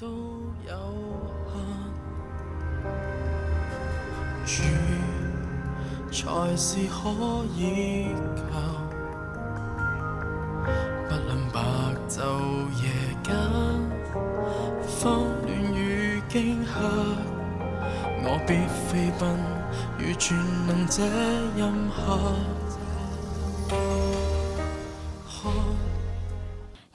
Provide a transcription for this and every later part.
都有限，主才是可以靠。不论白昼夜间，慌乱与惊吓，我必飞奔如全能者任下。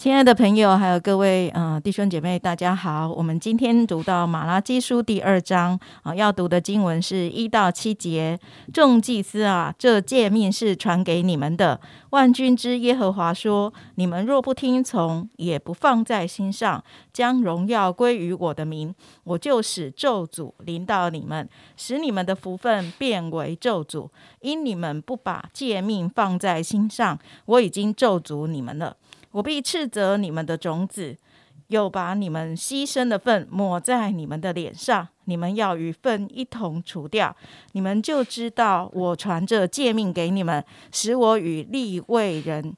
亲爱的朋友，还有各位呃弟兄姐妹，大家好。我们今天读到马拉基书第二章啊，要读的经文是一到七节。众祭司啊，这诫命是传给你们的。万军之耶和华说：你们若不听从，也不放在心上，将荣耀归于我的名，我就使咒诅临到你们，使你们的福分变为咒诅。因你们不把诫命放在心上，我已经咒诅你们了。我必斥责你们的种子，又把你们牺牲的粪抹在你们的脸上，你们要与粪一同除掉，你们就知道我传这诫命给你们，使我与立位人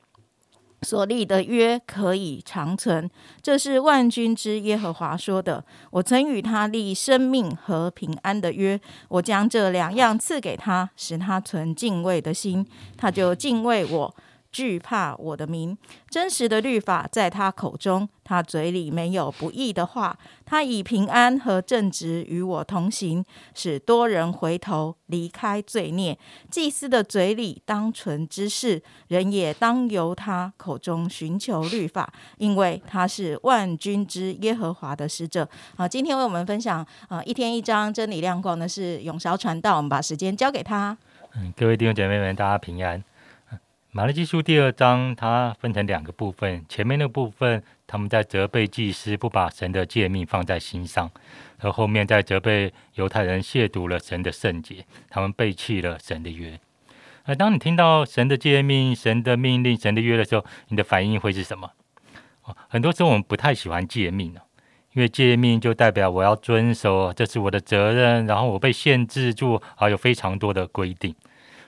所立的约可以长存。这是万军之耶和华说的。我曾与他立生命和平安的约，我将这两样赐给他，使他存敬畏的心，他就敬畏我。惧怕我的名，真实的律法在他口中，他嘴里没有不义的话。他以平安和正直与我同行，使多人回头离开罪孽。祭司的嘴里当存之事，人也当由他口中寻求律法，因为他是万军之耶和华的使者。好，今天为我们分享啊一天一章真理亮光的是永韶传道，我们把时间交给他。嗯，各位弟兄姐妹们，大家平安。马拉基书第二章，它分成两个部分。前面那部分，他们在责备祭司不把神的诫命放在心上；而后面在责备犹太人亵渎了神的圣洁，他们背弃了神的约。而当你听到神的诫命、神的命令、神的约的时候，你的反应会是什么？很多时候我们不太喜欢诫命因为诫命就代表我要遵守，这是我的责任，然后我被限制住，还有非常多的规定。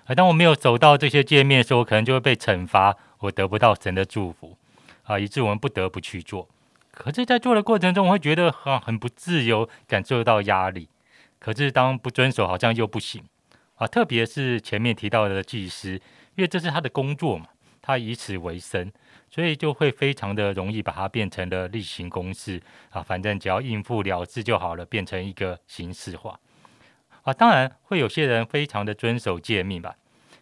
而当我没有走到这些界面的时候，可能就会被惩罚，我得不到神的祝福，啊，以致我们不得不去做。可是，在做的过程中，我会觉得很很不自由，感受到压力。可是，当不遵守，好像又不行，啊，特别是前面提到的祭司，因为这是他的工作嘛，他以此为生，所以就会非常的容易把它变成了例行公事，啊，反正只要应付了事就好了，变成一个形式化。啊，当然会有些人非常的遵守诫命吧，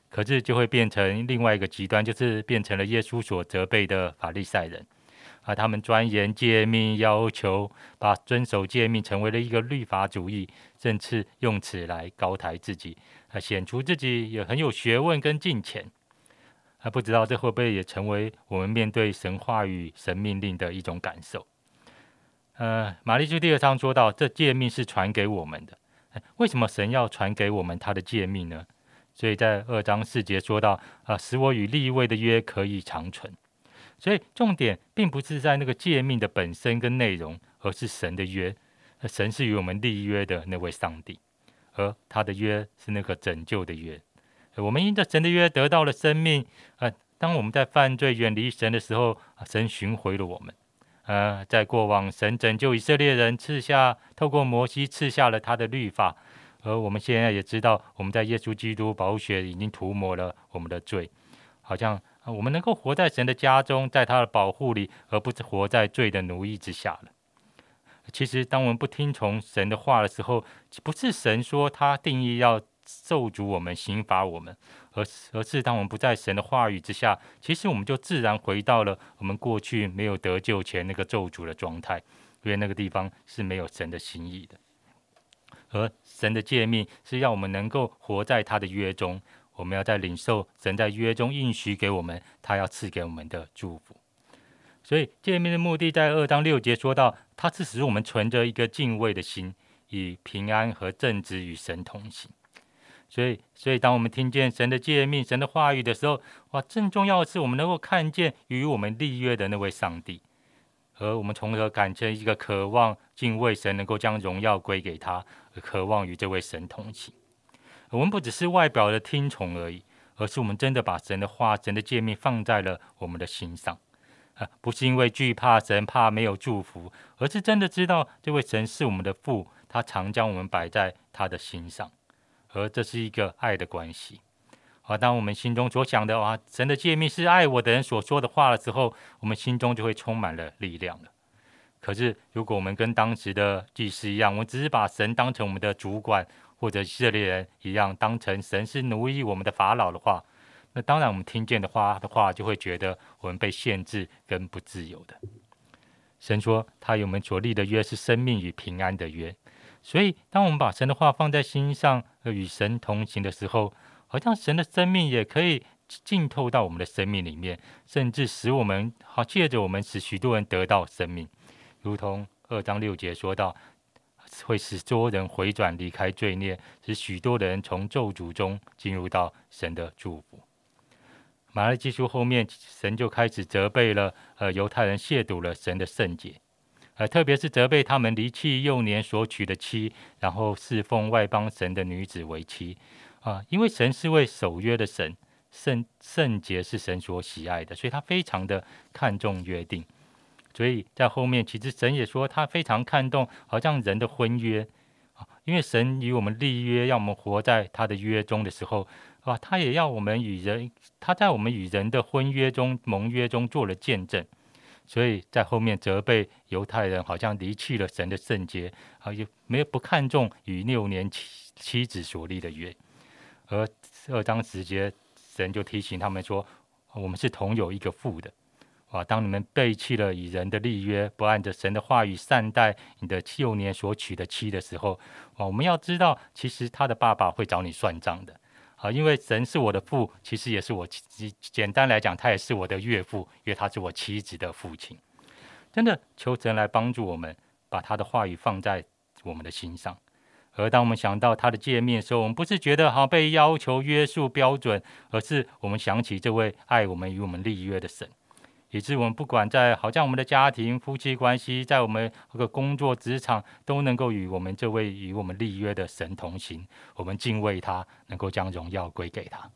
可是就会变成另外一个极端，就是变成了耶稣所责备的法利赛人。啊，他们钻研诫命，要求把遵守诫命成为了一个律法主义，甚至用此来高抬自己，啊，显出自己也很有学问跟敬虔。啊，不知道这会不会也成为我们面对神话语、神命令的一种感受？呃，玛丽书第二章说到，这诫命是传给我们的。为什么神要传给我们他的诫命呢？所以在二章四节说到啊，使我与立位的约可以长存。所以重点并不是在那个诫命的本身跟内容，而是神的约。神是与我们立约的那位上帝，而他的约是那个拯救的约。我们因着神的约得到了生命啊。当我们在犯罪远离神的时候，神寻回了我们。呃，在过往，神拯救以色列人，赐下透过摩西赐下了他的律法，而我们现在也知道，我们在耶稣基督宝血已经涂抹了我们的罪，好像我们能够活在神的家中，在他的保护里，而不是活在罪的奴役之下了。其实，当我们不听从神的话的时候，不是神说他定义要。咒诅我们，刑罚我们，而而是当我们不在神的话语之下，其实我们就自然回到了我们过去没有得救前那个咒诅的状态，因为那个地方是没有神的心意的。而神的诫命是要我们能够活在他的约中，我们要在领受神在约中应许给我们，他要赐给我们的祝福。所以诫命的目的在二章六节说到，它是使我们存着一个敬畏的心，以平安和正直与神同行。所以，所以，当我们听见神的诫命、神的话语的时候，哇，正重要的是，我们能够看见与我们立约的那位上帝，而我们从而感觉一个渴望敬畏神，能够将荣耀归给他，渴望与这位神同行。我们不只是外表的听从而已，而是我们真的把神的话、神的诫命放在了我们的心上。啊，不是因为惧怕神，怕没有祝福，而是真的知道这位神是我们的父，他常将我们摆在他的心上，而这是一个爱的关系。啊，当我们心中所想的啊，神的诫命是爱我的人所说的话的时候，我们心中就会充满了力量了。可是，如果我们跟当时的祭司一样，我们只是把神当成我们的主管，或者以色列人一样，当成神是奴役我们的法老的话，那当然我们听见的话的话，就会觉得我们被限制跟不自由的。神说，他与我们所立的约是生命与平安的约，所以当我们把神的话放在心上，与神同行的时候，好像神的生命也可以浸透到我们的生命里面，甚至使我们好借着我们使许多人得到生命，如同二章六节说到，会使多人回转离开罪孽，使许多人从咒诅中进入到神的祝福。马拉基书后面，神就开始责备了，呃，犹太人亵渎了神的圣洁，呃，特别是责备他们离弃幼年所娶的妻，然后侍奉外邦神的女子为妻。啊，因为神是为守约的神，圣圣洁是神所喜爱的，所以他非常的看重约定。所以在后面，其实神也说他非常看重，好像人的婚约啊，因为神与我们立约，要我们活在他的约中的时候，啊，他也要我们与人，他在我们与人的婚约中盟约中做了见证。所以在后面责备犹太人，好像离弃了神的圣洁，啊，也没有不看重与六年妻妻子所立的约。而二章十节，神就提醒他们说：“我们是同有一个父的，啊！当你们背弃了与人的立约，不按着神的话语善待你的幼年所娶的妻的时候，啊！我们要知道，其实他的爸爸会找你算账的，啊！因为神是我的父，其实也是我简单来讲，他也是我的岳父，因为他是我妻子的父亲。真的，求神来帮助我们，把他的话语放在我们的心上。”而当我们想到他的诫命的时候，我们不是觉得好被要求约束标准，而是我们想起这位爱我们与我们立约的神，以致我们不管在好像我们的家庭、夫妻关系，在我们这个工作职场，都能够与我们这位与我们立约的神同行。我们敬畏他，能够将荣耀归给他。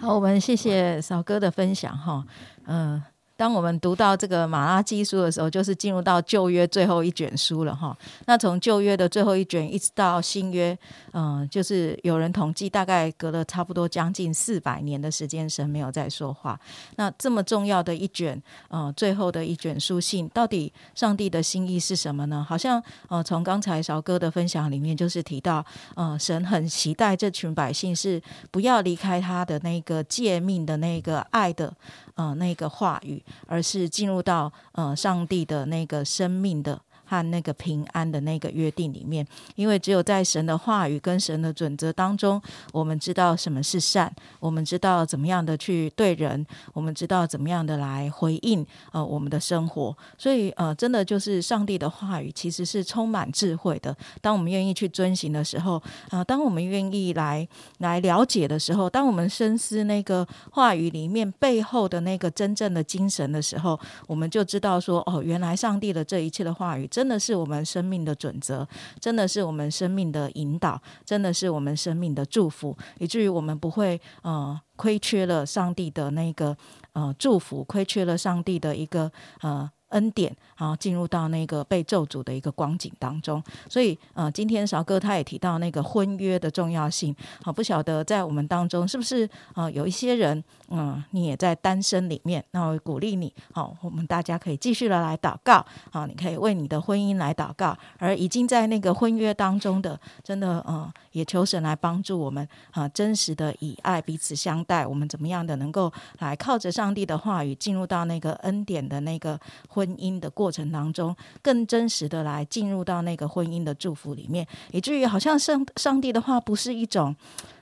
好，我们谢谢 嫂哥的分享哈，嗯。当我们读到这个马拉基书的时候，就是进入到旧约最后一卷书了哈。那从旧约的最后一卷一直到新约，嗯，就是有人统计，大概隔了差不多将近四百年的时间，神没有在说话。那这么重要的一卷，呃，最后的一卷书信，到底上帝的心意是什么呢？好像呃，从刚才韶哥的分享里面，就是提到，呃，神很期待这群百姓是不要离开他的那个诫命的那个爱的。呃，那个话语，而是进入到呃上帝的那个生命的。和那个平安的那个约定里面，因为只有在神的话语跟神的准则当中，我们知道什么是善，我们知道怎么样的去对人，我们知道怎么样的来回应呃我们的生活。所以呃，真的就是上帝的话语其实是充满智慧的。当我们愿意去遵行的时候，啊，当我们愿意来来了解的时候，当我们深思那个话语里面背后的那个真正的精神的时候，我们就知道说，哦，原来上帝的这一切的话语。真的是我们生命的准则，真的是我们生命的引导，真的是我们生命的祝福，以至于我们不会呃亏缺了上帝的那个呃祝福，亏缺了上帝的一个呃。恩典啊，进入到那个被咒诅的一个光景当中。所以，呃，今天韶哥他也提到那个婚约的重要性。好，不晓得在我们当中是不是呃有一些人，嗯，你也在单身里面，那我鼓励你，好，我们大家可以继续的来祷告。好，你可以为你的婚姻来祷告。而已经在那个婚约当中的，真的，呃，也求神来帮助我们啊，真实的以爱彼此相待。我们怎么样的能够来靠着上帝的话语，进入到那个恩典的那个。婚姻的过程当中，更真实的来进入到那个婚姻的祝福里面，以至于好像上上帝的话不是一种，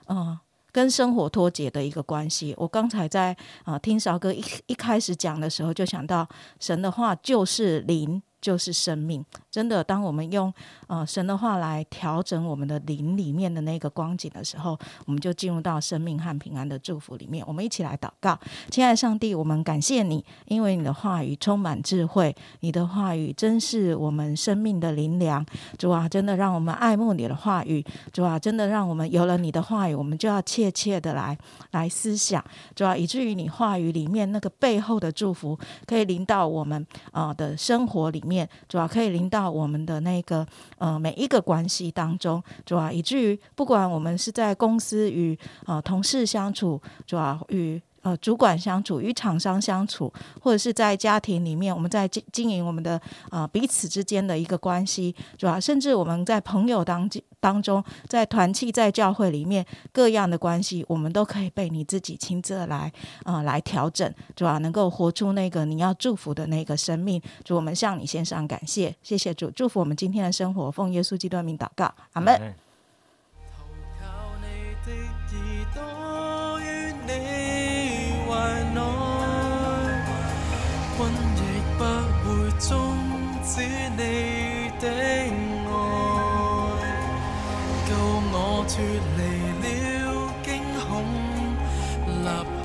嗯，跟生活脱节的一个关系。我刚才在啊听韶哥一一开始讲的时候，就想到神的话就是灵，就是生命。真的，当我们用呃神的话来调整我们的灵里面的那个光景的时候，我们就进入到生命和平安的祝福里面。我们一起来祷告，亲爱的上帝，我们感谢你，因为你的话语充满智慧，你的话语真是我们生命的灵粮。主啊，真的让我们爱慕你的话语。主啊，真的让我们有了你的话语，我们就要切切的来来思想。主啊，以至于你话语里面那个背后的祝福，可以临到我们啊的生活里面。主要可以临到我们的那个呃每一个关系当中，主要以至于不管我们是在公司与呃同事相处，主要与。呃，主管相处与厂商相处，或者是在家庭里面，我们在经经营我们的呃彼此之间的一个关系，主要甚至我们在朋友当当中，在团契在教会里面各样的关系，我们都可以被你自己亲自来呃来调整，主要能够活出那个你要祝福的那个生命。主，我们向你献上感谢，谢谢主，祝福我们今天的生活，奉耶稣基督的名祷告，阿门。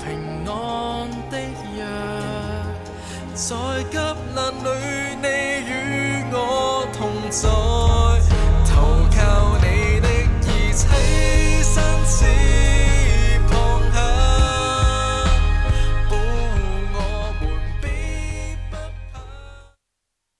平安的约，在急难里你与我同在。